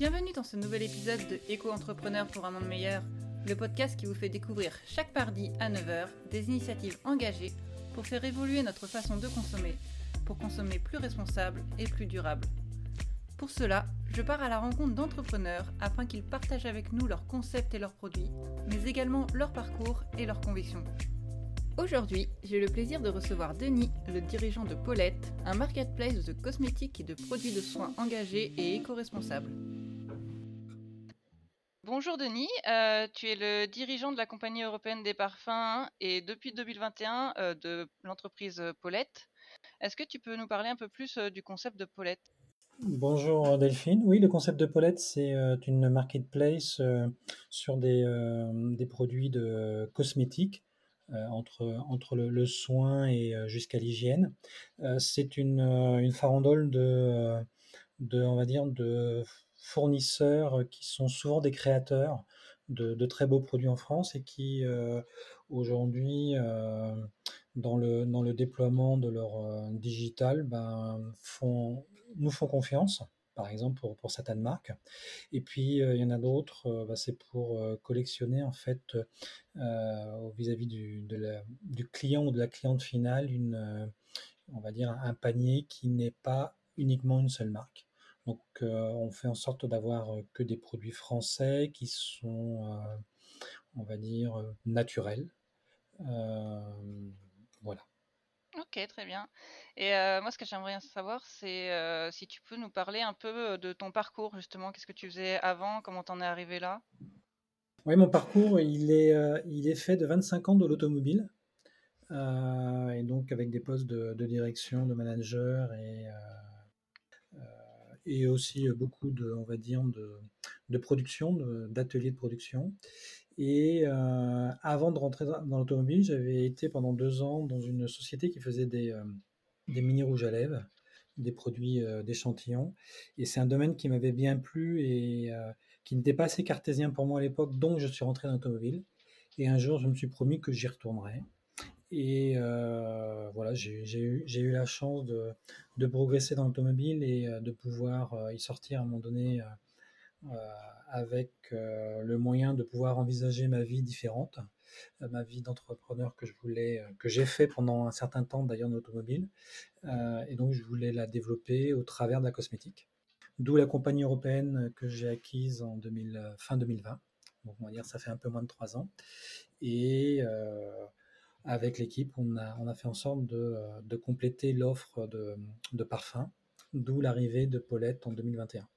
Bienvenue dans ce nouvel épisode de Éco-entrepreneur pour un monde meilleur, le podcast qui vous fait découvrir chaque mardi à 9h des initiatives engagées pour faire évoluer notre façon de consommer, pour consommer plus responsable et plus durable. Pour cela, je pars à la rencontre d'entrepreneurs afin qu'ils partagent avec nous leurs concepts et leurs produits, mais également leur parcours et leurs convictions. Aujourd'hui, j'ai le plaisir de recevoir Denis, le dirigeant de Paulette, un marketplace de cosmétiques et de produits de soins engagés et éco-responsables. Bonjour Denis, euh, tu es le dirigeant de la compagnie européenne des parfums et depuis 2021 euh, de l'entreprise Paulette. Est-ce que tu peux nous parler un peu plus euh, du concept de Paulette? Bonjour Delphine. Oui, le concept de Paulette, c'est une marketplace sur des, produits de cosmétiques euh, entre, entre le, soin et euh, jusqu'à l'hygiène. Euh, c'est une, une farandole de, de, on va dire, de fournisseurs qui sont souvent des créateurs de, très beaux produits en France et qui aujourd'hui, dans, le, dans le déploiement de leur digital, ben, nous font confiance par exemple pour, certaines marques. Et puis euh, il y en a d'autres, euh, bah, c'est pour euh, collectionner en fait vis-à-vis du, du client ou de la cliente finale une, on va dire un panier qui n'est pas uniquement une seule marque. Donc on fait en sorte d'avoir que des produits français qui sont, on va dire, naturels. voilà. Ok, très bien. Et euh, moi, ce que j'aimerais savoir, c'est euh, si tu peux nous parler un peu de ton parcours, justement. Qu'est-ce que tu faisais avant? Comment t'en es arrivé là? Oui, mon parcours, il est, euh, il est fait de 25 ans de l'automobile. et donc, avec des postes de, direction, de manager et, et aussi beaucoup de, on va dire, de, production, d'ateliers de, production. Et euh, avant de rentrer dans l'automobile, j'avais été pendant deux ans dans une société qui faisait des, euh, mini rouges à lèvres, des produits euh, d'échantillons. Et c'est un domaine qui m'avait bien plu et qui n'était pas assez cartésien pour moi à l'époque, donc je suis rentré dans l'automobile. Et un jour, je me suis promis que j'y retournerais. Et voilà, j'ai eu, la chance de, progresser dans l'automobile et de pouvoir y sortir à un moment donné avec euh, le moyen de pouvoir envisager ma vie différente, euh, ma vie d'entrepreneur que je voulais, euh, que j'ai fait pendant un certain temps d'ailleurs dans l'automobile, et donc je voulais la développer au travers de la cosmétique. D'où la compagnie européenne que j'ai acquise en 2000, fin 2020. Donc on va dire ça fait un peu moins de trois ans. Et avec l'équipe, on a, fait en sorte de, de compléter l'offre de, parfums, d'où l'arrivée de Paulette en 2021.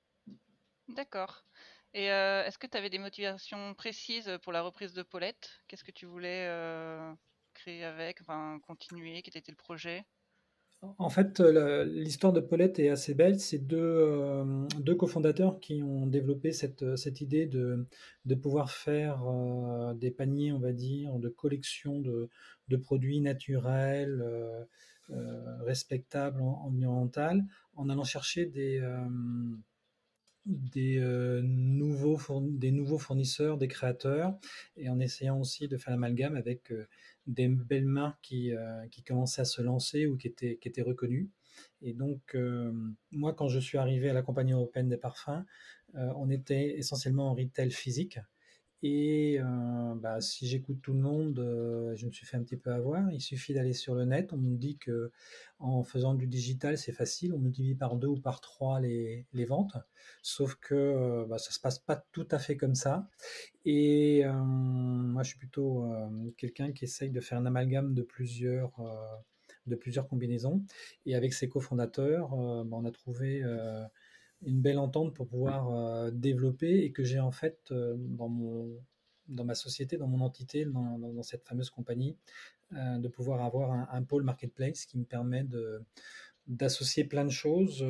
D'accord. Et euh, est-ce que tu avais des motivations précises pour la reprise de Paulette? Qu'est-ce que tu voulais euh, créer avec, continuer? Quel était le projet? En fait, l'histoire de Paulette est assez belle. C'est deux, euh, deux cofondateurs qui ont développé cette, idée de, pouvoir faire des paniers, on va dire, de collection de, produits naturels, respectables, environnementaux, en allant chercher des euh, nouveaux fournisseurs, des créateurs, et en essayant aussi de faire l'amalgame avec euh, des belles marques qui, euh, qui commençaient à se lancer ou qui étaient, qui étaient reconnues. Et donc, moi, quand je suis arrivé à la compagnie européenne des parfums, on était essentiellement en retail physique. Et euh, bah, si j'écoute tout le monde, euh, je me suis fait un petit peu avoir. Il suffit d'aller sur le net. On nous dit que en faisant du digital, c'est facile. On multiplie par deux ou par trois les, les ventes. Sauf que euh, bah, ça se passe pas tout à fait comme ça. Et moi, je suis plutôt quelqu'un qui essaye de faire un amalgame de plusieurs de plusieurs combinaisons. Et avec ses cofondateurs, bah, on a trouvé une belle entente pour pouvoir euh, développer et que j'ai en fait euh, dans, mon, dans ma société, dans mon entité, dans, cette fameuse compagnie, euh, de pouvoir avoir un, pôle marketplace qui me permet d'associer plein de choses,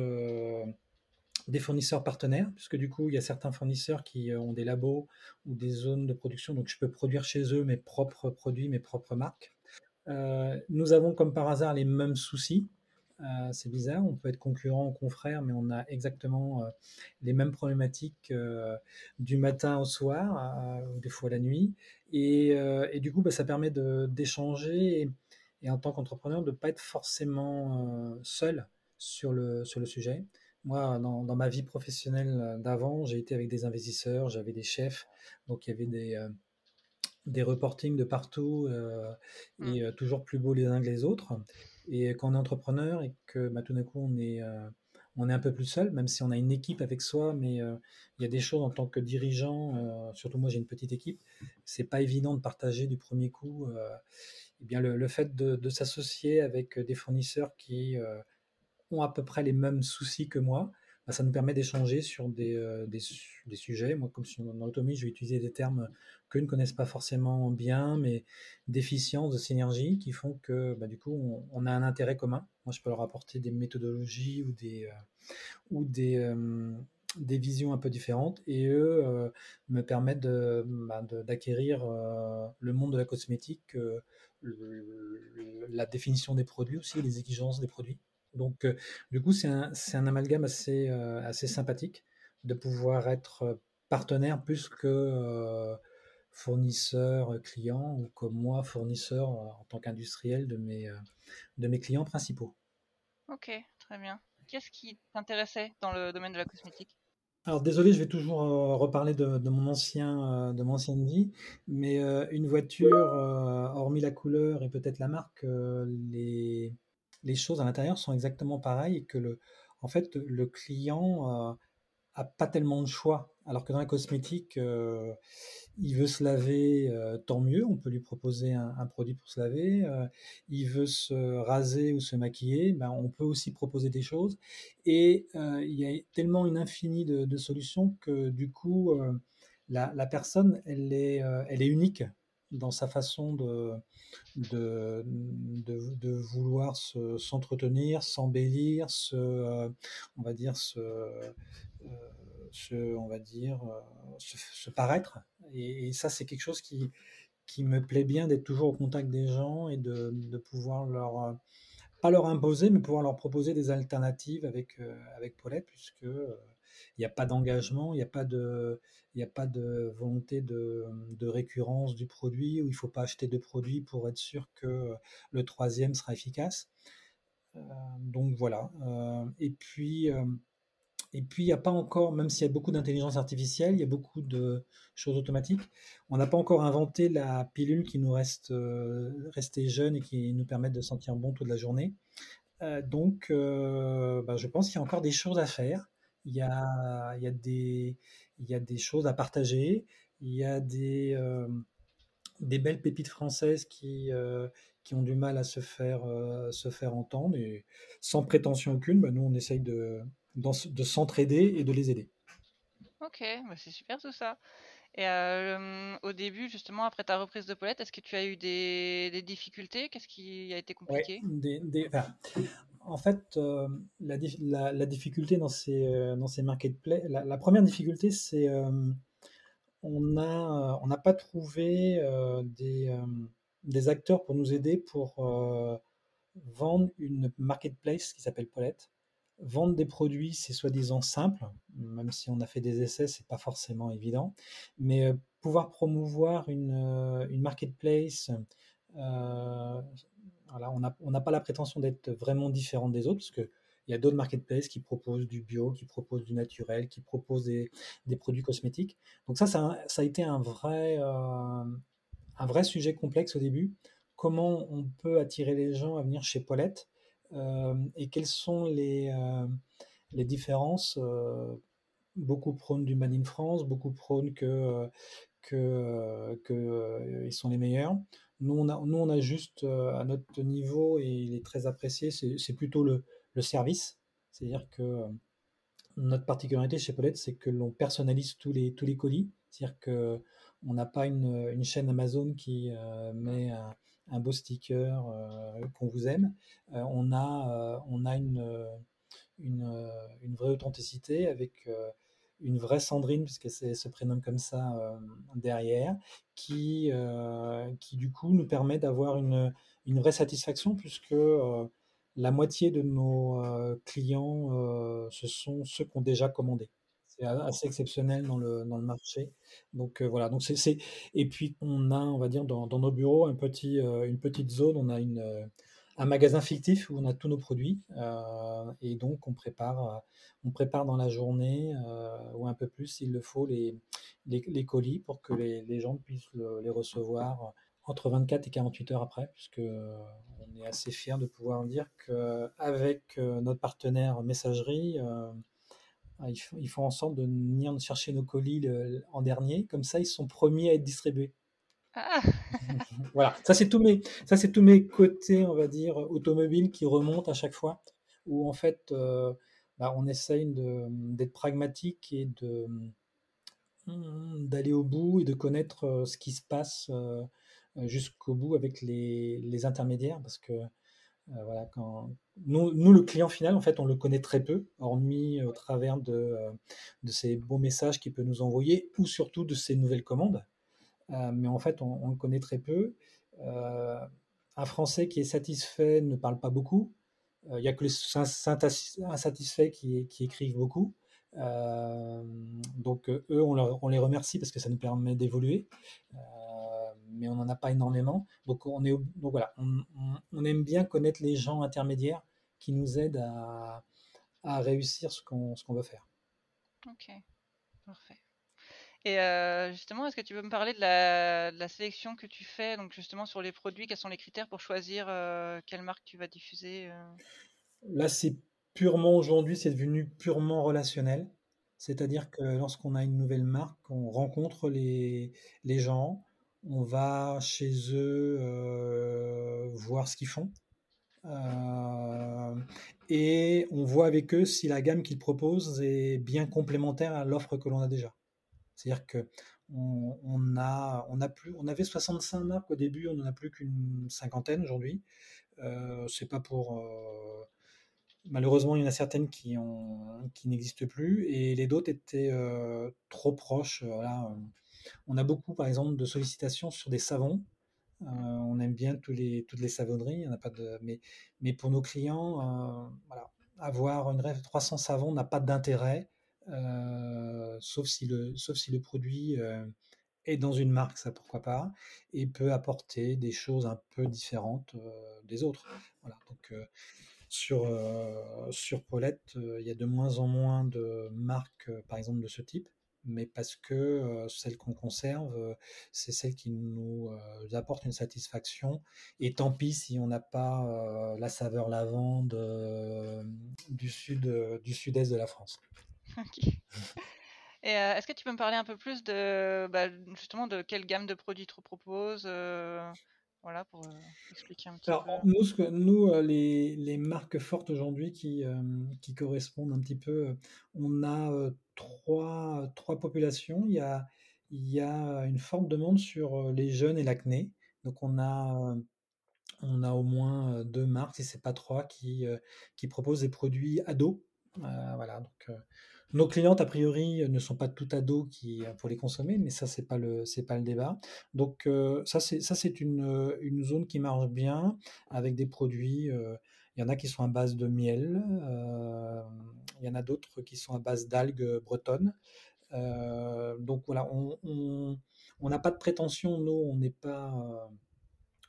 des fournisseurs partenaires, puisque du coup, il y a certains fournisseurs qui ont des labos ou des zones de production, donc je peux produire chez eux mes propres produits, mes propres marques. nous avons comme par hasard les mêmes soucis, euh, c'est bizarre, on peut être concurrent ou confrère, mais on a exactement euh, les mêmes problématiques euh, du matin au soir, ou des fois la nuit. Et, du coup, bah, ça permet d'échanger et, en tant qu'entrepreneur de ne pas être forcément seul sur le, sur le sujet. moi, dans, ma vie professionnelle d'avant, j'ai été avec des investisseurs, j'avais des chefs, donc il y avait des, des reportings de partout euh, Mm. et euh, toujours plus beaux les uns que les autres. Et quand on est entrepreneur et que bah, tout d'un coup on est, euh, on est un peu plus seul, même si on a une équipe avec soi, mais il y a des choses en tant que dirigeant, surtout moi j'ai une petite équipe, c'est pas évident de partager du premier coup. eh bien le, le fait de, de s'associer avec des fournisseurs qui ont à peu près les mêmes soucis que moi, bah, ça nous permet d'échanger sur des, euh, des, su- des sujets. Moi, comme suis en autonomie, je vais utiliser des termes qu'eux ne connaissent pas forcément bien, mais d'efficience, de synergie, qui font que bah, du coup, on, a un intérêt commun. Moi, je peux leur apporter des méthodologies ou des, euh, euh, visions un peu différentes, et eux me permettent bah, d'acquérir le monde de la cosmétique, la définition des produits aussi, les exigences des produits. Donc, euh, du coup, c'est un, amalgame assez, euh, assez sympathique de pouvoir être euh, partenaire plus que euh, fournisseur, client, ou comme moi, fournisseur en tant qu'industriel de mes, de mes clients principaux. Ok, très bien. Qu'est-ce qui t'intéressait dans le domaine de la cosmétique? Alors désolé, je vais toujours reparler de, de mon ancien, de mon ancienne vie, mais une voiture, hormis la couleur et peut-être la marque, les, les choses à l'intérieur sont exactement pareilles et que le, en fait, le client euh, a pas tellement de choix. Alors que dans la cosmétique, euh, il veut se laver, euh, tant mieux, on peut lui proposer un, produit pour se laver. Euh, il veut se raser ou se maquiller, ben, on peut aussi proposer des choses. Et il y a tellement une infinie de, de solutions que du coup, la, la personne, elle est, elle est unique dans sa façon de, de, de, de vouloir se- s'entretenir, s'embellir, se, euh, on va dire, se, euh, se, on va dire, euh, se, se paraître. Et, et ça, c'est quelque chose qui, qui me plaît bien d'être toujours au contact des gens et de, de pouvoir leur, euh, pas leur imposer, mais pouvoir leur proposer des alternatives avec, euh, avec Paulette, puisque euh, il n'y a pas d'engagement, il n'y a pas de, a pas de volonté de, récurrence du produit, où il ne faut pas acheter de produits pour être sûr que le troisième sera efficace. Euh, donc voilà. Euh, et puis, euh, et puis, il n'y a pas encore, même s'il y a beaucoup d'intelligence artificielle, il y a beaucoup de choses automatiques, on n'a pas encore inventé la pilule qui nous reste rester jeune et qui nous permette de sentir bon toute la journée. Donc, bah, je pense qu'il y a encore des choses à faire. Il y a, il y a des, il y a des choses à partager. Il y a des, euh, des belles pépites françaises qui, euh, qui ont du mal à se faire, euh, se faire entendre. Et sans prétention aucune, bah, nous, on essaye de, de s'entraider et de les aider. Ok, bah c'est super tout ça. Et euh, au début, justement, après ta reprise de Paulette, est-ce que tu as eu des, des difficultés? Qu'est-ce qui a été Ouais, compliqué? des, des- enfin, en fait, euh, la, dif- la- la difficulté dans ces, euh, marketplaces, la, première difficulté, c'est euh, on n'a pas trouvé des, acteurs pour nous aider pour vendre une marketplace qui s'appelle Paulette. Vendre des produits, c'est soi-disant simple, même si on a fait des essais, c'est pas forcément évident. Mais pouvoir promouvoir une, marketplace, on n'a pas la prétention d'être vraiment différent des autres, parce que il y a d'autres marketplaces qui proposent du bio, qui proposent du naturel, qui proposent des, produits cosmétiques. Donc ça, ça, a été un vrai, euh, un vrai sujet complexe au début. Comment on peut attirer les gens à venir chez Paulette euh, et quelles sont les, euh, différences Beaucoup prônent du Made in France, beaucoup prônent que, que, que, ils sont les meilleurs. Nous, on a, juste euh, à notre niveau, et il est très apprécié, c'est plutôt le, service. C'est-à-dire que euh, notre particularité chez Paulette, c'est que l'on personnalise tous les, tous les colis. C'est-à-dire que on n'a pas une, une chaîne Amazon qui euh, met un, beau sticker qu'on vous aime. On a, on a une, une, vraie authenticité avec une vraie Sandrine, puisque c'est se prénomme comme ça euh, derrière, qui, euh, qui du coup nous permet d'avoir une, une vraie satisfaction, puisque euh, la moitié de nos clients, ce sont ceux qui ont déjà commandé. C'est assez exceptionnel dans le, dans le marché. Donc voilà. Donc c'est, Et puis on a, on va dire, dans, dans nos bureaux, un petit, une petite zone. On a une, un magasin fictif où on a tous nos produits et donc on prépare, dans la journée ou un peu plus s'il le faut les, colis pour que les, gens puissent les recevoir entre 24 et 48 heures après, puisque on est assez fier de pouvoir dire qu'avec notre partenaire messagerie, ils font, en sorte de venir chercher nos colis en dernier, comme ça ils sont premiers à être distribués. Ah. voilà, ça c'est tous mes, tous mes côtés, on va dire, automobiles qui remontent à chaque fois, où en fait, euh, bah, on essaye d'être pragmatique et d'aller au bout et de connaître euh, ce qui se passe euh, jusqu'au bout avec les, les, intermédiaires, parce que voilà, quand nous, nous, le client final, en fait, on le connaît très peu, hormis au travers de, de ces beaux messages qu'il peut nous envoyer, ou surtout de ces nouvelles commandes. Euh, mais en fait, on, le connaît très peu. Euh, un Français qui est satisfait ne parle pas beaucoup. Il euh, n'y a que les insatisfaits qui, écrivent beaucoup. donc eux, on, les remercie parce que ça nous permet d'évoluer, mais on n'en a pas énormément. Donc, on, voilà, on, aime bien connaître les gens intermédiaires qui nous aident à, à réussir ce qu'on veut faire. Ok, parfait. Et justement, est-ce que tu peux me parler de la, sélection que tu fais, donc justement sur les produits, quels sont les critères pour choisir quelle marque tu vas diffuser Là, c'est purement aujourd'hui, c'est devenu purement relationnel. C'est-à-dire que lorsqu'on a une nouvelle marque, on rencontre les, les gens, on va chez eux voir ce qu'ils font. et on voit avec eux si la gamme qu'ils proposent est bien complémentaire à l'offre que l'on a déjà. C'est-à-dire que on, avait 65 marques au début, on n'en a plus qu'une cinquantaine aujourd'hui. Euh, c'est pas pour. Euh, malheureusement, il y en a certaines qui, ont, qui n'existent plus et les d'autres étaient euh, trop proches. On a beaucoup, par exemple, de sollicitations sur des savons. on aime bien toutes les savonneries, mais, pour nos clients, avoir une rêve 300 savons n'a pas d'intérêt euh, sauf, si le, produit euh, est dans une marque, ça pourquoi pas, et peut apporter des choses un peu différentes euh, des autres. Voilà, donc sur, Paulette, il y a de moins en moins de marques, par exemple, de ce type, mais parce que celle qu'on conserve, c'est celle qui nous apporte une satisfaction. Et tant pis si on n'a pas la saveur lavande du du sud-est de la France. Ok. Et euh, est-ce que tu peux me parler un peu plus de bah, justement de quelle gamme de produits tu proposes euh, voilà, pour euh, expliquer un petit Alors, peu? Nous, ce que, nous les, les, marques fortes aujourd'hui qui, qui correspondent un petit peu, on a trois, trois populations. Il y, a, il y a une forte demande sur les jeunes et l'acné. Donc, on a on a au moins deux marques, si ce n'est pas trois, qui, qui proposent des produits ados. voilà, donc nos clientes, a priori, ne sont pas tout ados qui, pour les consommer, mais ça, le, c'est pas le débat. Donc, euh, ça, c'est, une, euh, zone qui marche bien avec des produits. Euh, il y en a qui sont à base de miel, il y en a d'autres qui sont à base d'algues bretonnes. donc voilà, on n'a pas de prétention, nous, on n'est pas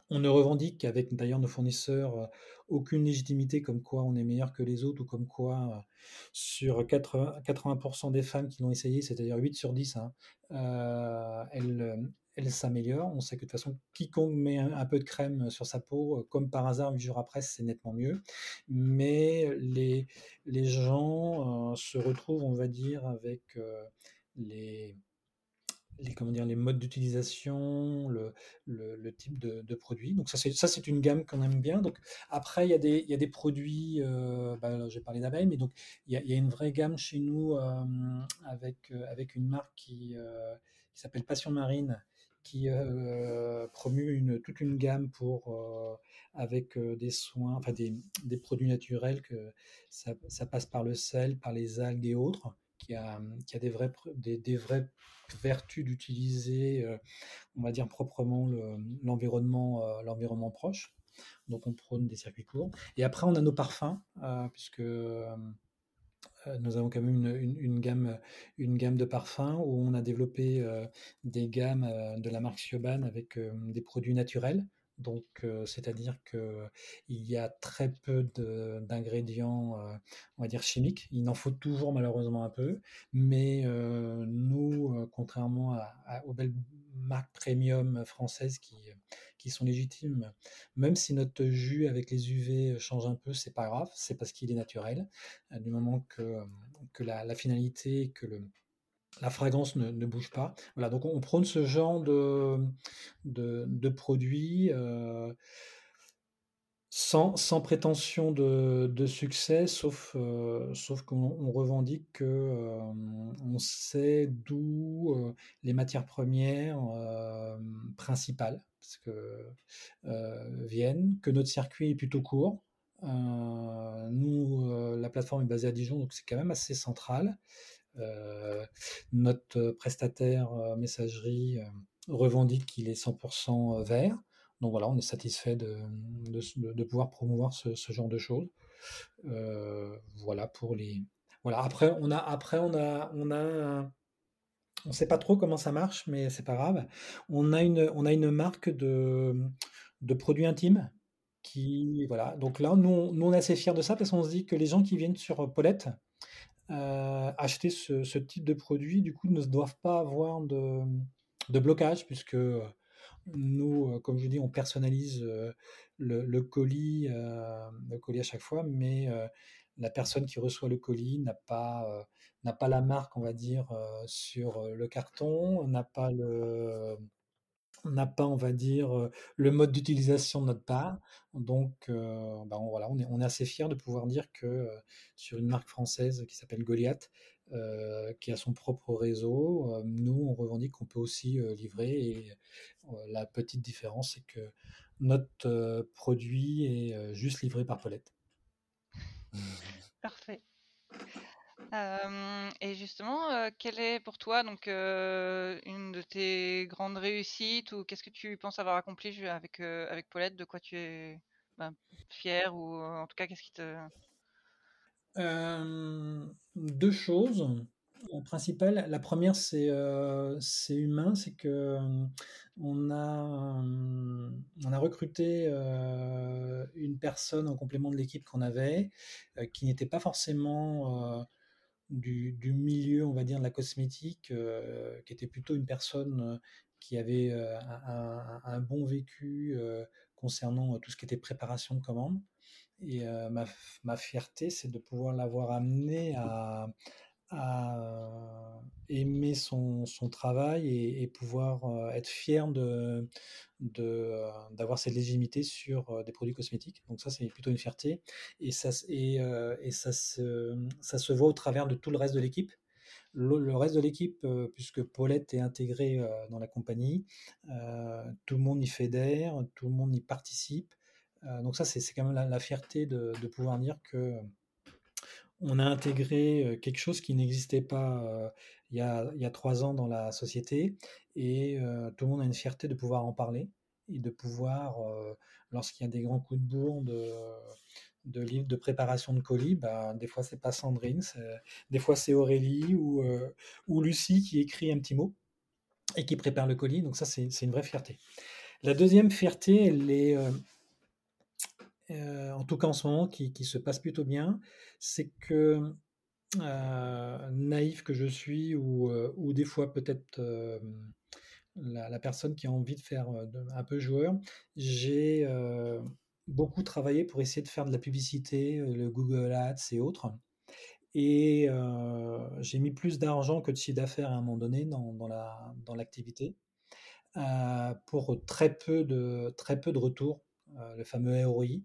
on ne revendique avec d'ailleurs nos fournisseurs euh, aucune légitimité comme quoi on est meilleur que les autres ou comme quoi euh, sur 80, 80% des femmes qui l'ont essayé, c'est-à-dire 8 sur 10, hein, euh, elles, s'améliorent. On sait que de toute façon, quiconque met un, peu de crème sur sa peau, comme par hasard, 8 jours après, c'est nettement mieux. Mais les gens se retrouvent, on va dire, avec les les, comment dire, les modes d'utilisation, le, le, type de, produit. Donc ça c'est, ça, c'est une gamme qu'on aime bien. Donc après, il y a des, il y a des produits, euh, bah, j'ai parlé d'abeilles, mais donc il y, a, il y, a, une vraie gamme chez nous euh, avec, euh, avec une marque qui, euh, qui s'appelle Passion Marine, qui promue une, toute une gamme pour, avec des soins, enfin des, des, produits naturels, que ça, ça passe par le sel, par les algues et autres qui a, a des, vraies, vertus d'utiliser, euh, on va dire proprement l'environnement euh, l'environnement proche. Donc on prône des circuits courts. Et après on a nos parfums, euh, puisque nous avons quand même une, une, gamme, une gamme de parfums où on a développé des gammes de la marque Sioban avec des produits naturels. Donc, c'est-à-dire qu'il y a très peu d'ingrédients, on va dire chimiques. Il en faut toujours malheureusement un peu, mais nous, contrairement aux belles marques premium françaises qui, qui sont légitimes, même si notre jus avec les UV change un peu, c'est pas grave, c'est parce qu'il est naturel. Du moment que, que la, la finalité, que le, la fragrance ne, bouge pas. Voilà, donc on, prône ce genre de, de, produits euh, sans, sans, prétention de, succès, sauf, euh, sauf qu'on revendique que euh, on sait d'où les matières premières principales viennent, que notre circuit est plutôt court. nous, la plateforme est basée à Dijon, donc c'est quand même assez central. Euh, notre prestataire euh, messagerie euh, revendique qu'il est 100% vert. Donc voilà, on est satisfait de, pouvoir promouvoir ce, genre de choses. voilà pour les. Voilà. Après, on a, après, on a, on a, on sait pas trop comment ça marche, mais c'est pas grave. On a une, on a une marque de, de produits intimes qui, voilà. Donc là, nous, nous, on est assez fiers de ça parce qu'on se dit que les gens qui viennent sur Paulette, euh, acheter ce, type de produit, du coup, ne doivent pas avoir de, blocage, puisque euh, nous, euh, comme je dis, on personnalise le, colis, le colis à chaque fois, mais la personne qui reçoit le colis n'a pas, n'a pas la marque, on va dire, sur le carton, n'a pas le n'a pas, on va dire, le mode d'utilisation de notre part. Donc, voilà, on est, on est assez fiers de pouvoir dire que sur une marque française qui s'appelle Goliath, qui a son propre réseau, nous, on revendique qu'on peut aussi livrer. Et la petite différence, c'est que notre produit est juste livré par Paulette. Parfait et justement, quelle est pour toi donc une de tes grandes réussites ou qu'est-ce que tu penses avoir accompli avec avec Paulette? De quoi tu es ben, fier ou en tout cas qu'est-ce qui te deux choses en principal. La première, c'est c'est humain, c'est que on a on a recruté une personne en complément de l'équipe qu'on avait, qui n'était pas forcément du, milieu, on va dire, de la cosmétique, euh, qui était plutôt une personne euh, qui avait euh, un, bon vécu concernant tout ce qui était préparation de commandes. Et ma, ma, fierté, c'est de pouvoir l'avoir amené à, à aimer son, son travail et, pouvoir être fier de, de, d'avoir cette légitimité sur des produits cosmétiques. Donc ça, c'est plutôt une fierté. Et, ça, et, et ça, se, ça se voit au travers de tout le reste de l'équipe. Le, reste de l'équipe, puisque Paulette est intégrée dans la compagnie, tout le monde y fédère, tout le monde y participe. donc ça, c'est, c'est quand même la, la fierté de, de, pouvoir dire que on a intégré quelque chose qui n'existait pas il y, a, trois ans dans la société et tout le monde a une fierté de pouvoir en parler et de pouvoir, lorsqu'il y a des grands coups de bourre de, livres de préparation de colis, bah, des fois c'est pas Sandrine, des fois c'est Aurélie ou, ou Lucie qui écrit un petit mot et qui prépare le colis. Donc ça c'est une vraie fierté. La deuxième fierté, elle est euh, en tout cas en ce moment, qui, se passe plutôt bien, c'est que euh, naïf que je suis, ou, euh, des fois peut-être la, personne qui a envie de faire un peu joueur, j'ai beaucoup travaillé pour essayer de faire de la publicité, le Google Ads et autres. Et j'ai mis plus d'argent que de chiffre d'affaires à un moment donné dans, dans l'activité, pour très peu de, très peu de retours le fameux ROI.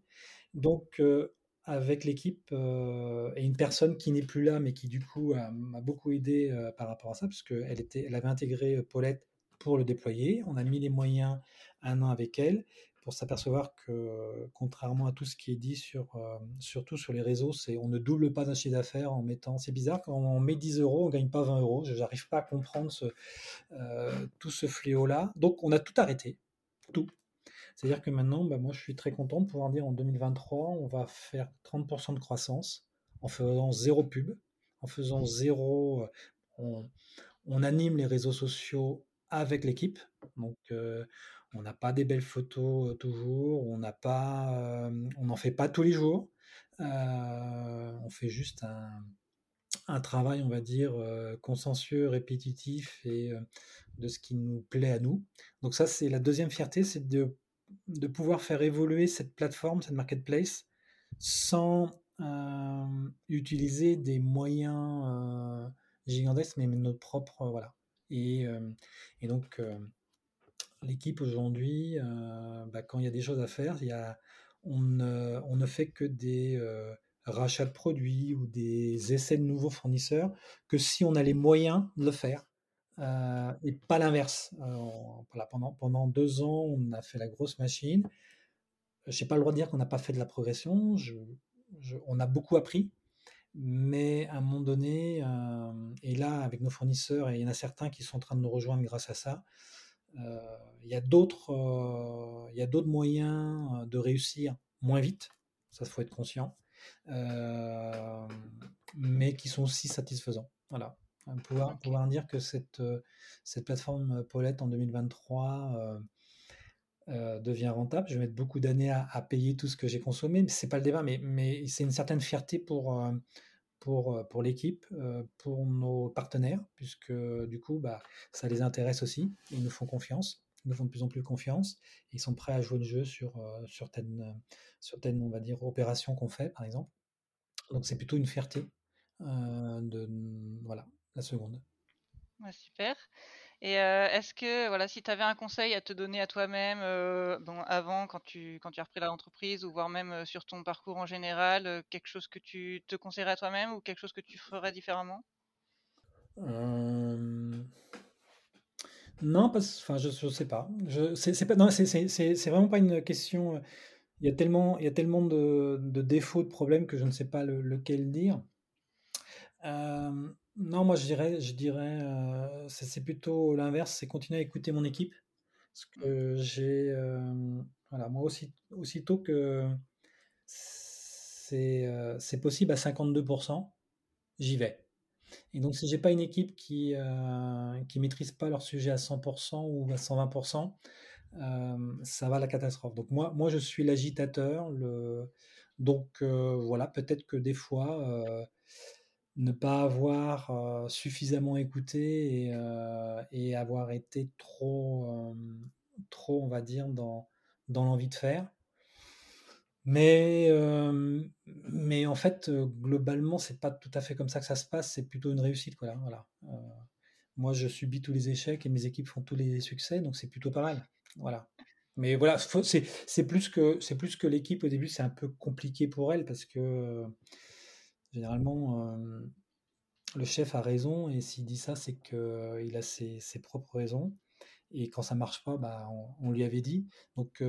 Donc, euh, avec l'équipe euh, et une personne qui n'est plus là, mais qui du coup m'a beaucoup aidé par rapport à ça, parce qu'elle elle avait intégré Paulette pour le déployer. On a mis les moyens un an avec elle pour s'apercevoir que, contrairement à tout ce qui est dit sur, surtout sur les réseaux, c'est on ne double pas un chiffre d'affaires en mettant. C'est bizarre quand on met 10 euros, on gagne pas 20 euros. Je n'arrive pas à comprendre tout ce fléau-là. Donc on a tout arrêté, tout. C'est-à-dire que maintenant, bah, moi, je suis très content de pouvoir dire en 2023, on va faire 30% de croissance en faisant zéro pub, en faisant zéro. Euh, on, anime les réseaux sociaux avec l'équipe. Donc, euh, on n'a pas des belles photos toujours, on n'a pas, on n'en fait pas tous les jours. on fait juste un, un travail, on va dire, consensueux, répétitif et de ce qui nous plaît à nous. Donc ça, c'est la deuxième fierté, c'est de, de pouvoir faire évoluer cette plateforme, cette marketplace, sans utiliser des moyens gigantesques, mais notre propre, voilà. Et, donc, l'équipe aujourd'hui, bah, quand il y a des choses à faire, on ne fait que des rachats de produits ou des essais de nouveaux fournisseurs que si on a les moyens de le faire. Euh, et pas l'inverse. Euh, pendant, deux ans, on a fait la grosse machine. Je n'ai pas le droit de dire qu'on n'a pas fait de la progression. On a beaucoup appris. Mais à un moment donné, euh, et là, avec nos fournisseurs, et il y en a certains qui sont en train de nous rejoindre grâce à ça, il y a d'autres moyens de réussir moins vite. Ça, faut être conscient. Mais qui sont aussi satisfaisants. Voilà. Pouvoir, pouvoir dire que cette, euh, cette plateforme Paulette en 2023 euh, devient rentable. Je vais mettre beaucoup d'années à, payer tout ce que j'ai consommé, c'est pas le débat, mais, mais c'est une certaine fierté pour, pour, pour l'équipe, pour nos partenaires, puisque du coup, bah, ça les intéresse aussi, ils nous font confiance nous font de plus en plus confiance. ils sont prêts à jouer le jeu sur, euh, sur, certaines, on va dire, opérations qu'on fait, par exemple. Donc c'est plutôt une fierté euh, de voilà, la seconde. super. Et euh, est-ce que, voilà, si tu avais un conseil à te donner à toi-même bon, avant, quand tu, quand tu as repris l'entreprise, ou voire même sur ton parcours en général, quelque chose que tu te conseillerais à toi-même ou quelque chose que tu ferais différemment? Non, parce, enfin, je, ne sais pas. C'est, pas, non, c'est, vraiment pas une question. Euh, il y a tellement, il y a tellement de, de défauts, de problèmes que je ne sais pas lequel dire. Euh, non, moi je dirais, je dirais, euh, c'est, plutôt l'inverse, c'est continuer à écouter mon équipe, parce que j'ai, voilà, moi aussi, aussitôt que c'est, c'est possible à 52%, j'y vais. Et donc, si j'ai pas une équipe qui euh, qui maîtrise pas leur sujet à 100% ou à 120%, euh, ça va à la catastrophe. Donc moi, moi je suis l'agitateur. Le... Donc euh, voilà, peut-être que des fois, ne pas avoir suffisamment écouté et, avoir été trop, trop, on va dire, dans, dans l'envie de faire. Mais, mais en fait, globalement, c'est pas tout à fait comme ça que ça se passe. C'est plutôt une réussite, voilà. moi, je subis tous les échecs et mes équipes font tous les succès, donc c'est plutôt pas mal. Voilà. Mais voilà, c'est plus que plus que l'équipe au début, c'est un peu compliqué pour elle parce que généralement le chef a raison et s'il dit ça, c'est qu'il a ses, ses, propres raisons. Et quand ça marche pas, bah, on, on lui avait dit. Donc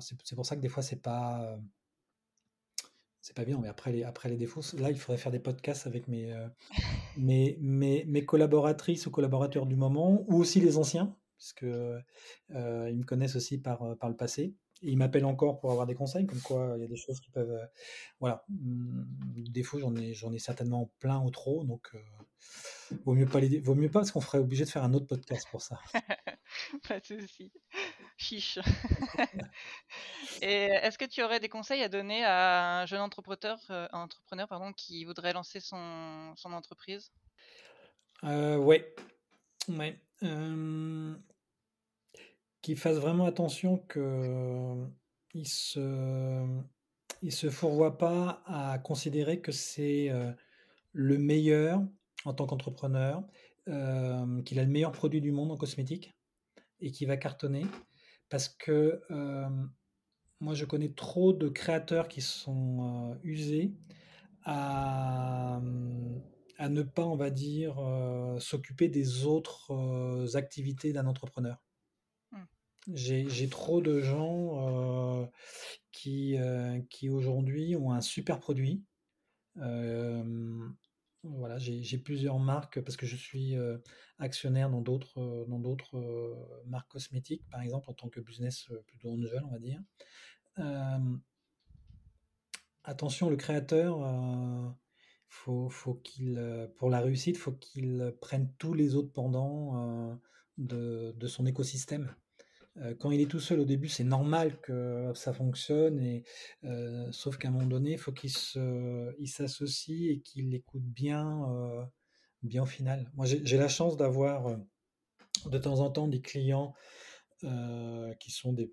c'est pour ça que des fois, c'est pas. Euh, c'est pas bien, mais après les, après les défauts, là, il faudrait faire des podcasts avec mes, euh, mes, mes, collaboratrices ou collaborateurs du moment, ou aussi les anciens, parce que euh, ils me connaissent aussi par, par le passé. Et ils m'appellent encore pour avoir des conseils, comme quoi il y a des choses qui peuvent. voilà. Mmh, des fois, j'en ai, j'en ai certainement plein ou trop, donc vaut mieux pas les, vaut mieux pas parce qu'on ferait obligé de faire un autre podcast pour ça. pas de souci. Chiche. Et est-ce que tu aurais des conseils à donner à un jeune entrepreneur, euh, entrepreneur pardon, qui voudrait lancer son, son entreprise? Euh, Ouais. ouais. Euh, qu'il fasse vraiment attention qu'il il se, il se fourvoie pas à considérer que c'est le meilleur en tant qu'entrepreneur, qu'il a le meilleur produit du monde en cosmétique et qui va cartonner parce que euh, moi je connais trop de créateurs qui sont euh, usés à, ne pas, on va dire, euh, s'occuper des autres activités d'un entrepreneur. J'ai trop de gens qui, qui aujourd'hui ont un super produit, voilà, j'ai plusieurs marques parce que je suis actionnaire dans d'autres dans d'autres marques cosmétiques, par exemple en tant que business plutôt nouvelle, on va dire. attention, le créateur, faut, faut qu'il pour la réussite, faut qu'il prenne tous les autres pendants de, de, son écosystème. Quand il est tout seul au début, c'est normal que ça fonctionne, et, sauf qu'à un moment donné, il faut qu'il s'associe et qu'il écoute bien, bien au final. Moi, j'ai la chance d'avoir de temps en temps des clients qui sont des,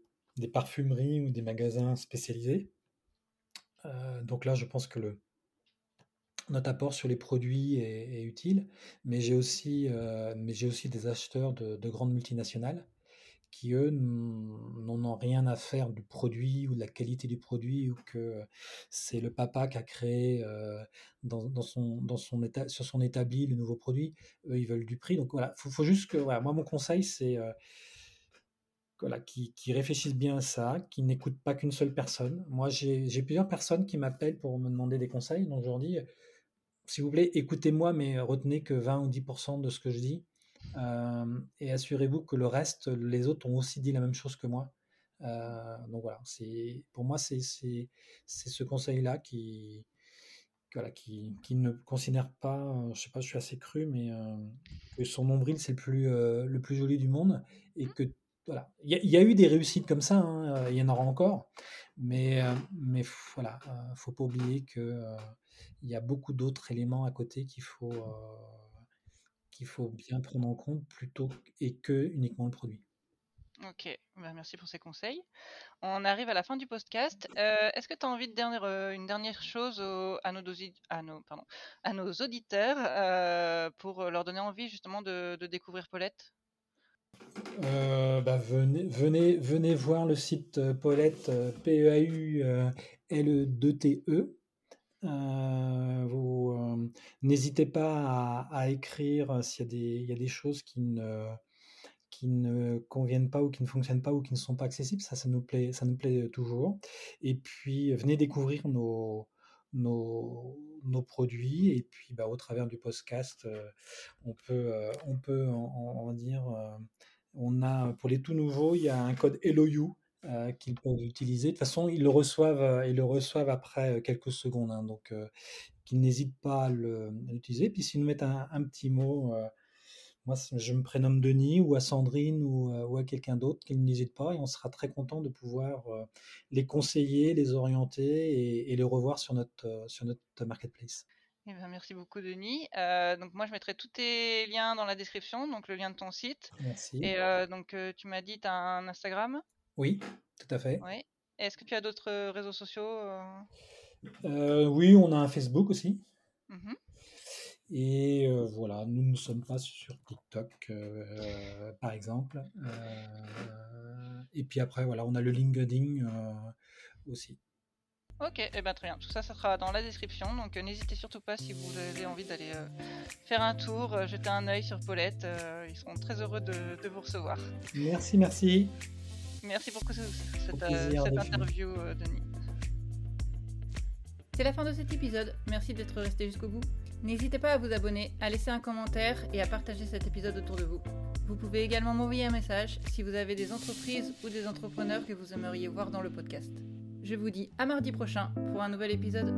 parfumeries ou des magasins spécialisés. donc là, je pense que notre apport sur les produits est, utile, mais j'ai aussi, des acheteurs de, grandes multinationales qui, eux, n'en ont rien à faire du produit ou de la qualité du produit, ou que c'est le papa qui a créé dans, dans, son, dans son état, sur son établi le nouveau produit. Eux, ils veulent du prix. Donc voilà, il faut, juste que, voilà, moi, mon conseil, c'est voilà, qui, qui, réfléchissent bien à ça, qui n'écoutent pas qu'une seule personne. Moi, j'ai plusieurs personnes qui m'appellent pour me demander des conseils, donc je leur dis, s'il vous plaît, écoutez-moi, mais retenez que 20 ou 10% de ce que je dis. Euh, et assurez-vous que le reste, les autres ont aussi dit la même chose que moi. Euh, donc voilà, c'est pour moi c'est ce conseil-là qui, voilà, qui, qui, ne considère pas, je sais pas, je suis assez cru, mais euh, que son nombril c'est le plus le plus joli du monde et que voilà, il y, y, a eu des réussites comme ça, hein, il y en aura encore, mais mais voilà, faut pas oublier que il y a beaucoup d'autres éléments à côté qu'il faut qu'il faut bien prendre en compte plutôt et que uniquement le produit. Ok, bah, merci pour ces conseils. On arrive à la fin du podcast. Euh, est-ce que tu as envie de dire euh, une dernière chose à, nos à, nos, pardon, à nos auditeurs euh, pour leur donner envie justement de, découvrir Paulette? Bah, venez, venez, venez voir le site Paulette, P-E-A-U-L-E-2-T-E. Euh, vous euh, n'hésitez pas à, écrire s'il y, a des choses qui ne, conviennent pas ou qui ne fonctionnent pas ou qui ne sont pas accessibles. Ça, ça nous plaît, ça nous plaît toujours. Et puis, venez découvrir nos, produits. Et puis, bah, au travers du podcast, euh, on peut, on peut en, dire. on a, pour les tout nouveaux, il y a un code LOU euh, qu'ils peuvent utiliser. De toute façon, ils le reçoivent, euh, ils le reçoivent après euh, quelques secondes, hein, donc qu'ils n'hésitent pas à l'utiliser. Puis s'ils nous mettent un, petit mot, moi je me prénomme Denis ou à Sandrine ou, à quelqu'un d'autre, qu'ils n'hésitent pas et on sera très content de pouvoir les conseiller, les orienter et, les revoir sur notre, sur notre marketplace. Eh ben, merci beaucoup Denis. donc moi je mettrai tous tes liens dans la description, donc le lien de ton site. Merci. Et donc tu m'as dit tu as un Instagram? Oui, tout à fait. Oui. Est-ce que tu as d'autres euh, réseaux sociaux euh? Euh, Oui, on a un Facebook aussi. Mmh Et voilà, nous ne sommes pas sur TikTok, par exemple. et puis après, voilà, on a le LinkedIn aussi. Ok, et eh ben très bien. Tout ça, ça sera dans la description. Donc n'hésitez surtout pas si vous avez envie d'aller faire un tour, jeter un œil sur Paulette. ils seront très heureux de vous recevoir. Merci, merci. Merci pour cette, euh, cette interview, euh, Denis. C'est la fin de cet épisode. Merci d'être resté jusqu'au bout. N'hésitez pas à vous abonner, à laisser un commentaire et à partager cet épisode autour de vous. Vous pouvez également m'envoyer un message si vous avez des entreprises ou des entrepreneurs que vous aimeriez voir dans le podcast. Je vous dis à mardi prochain pour un nouvel épisode.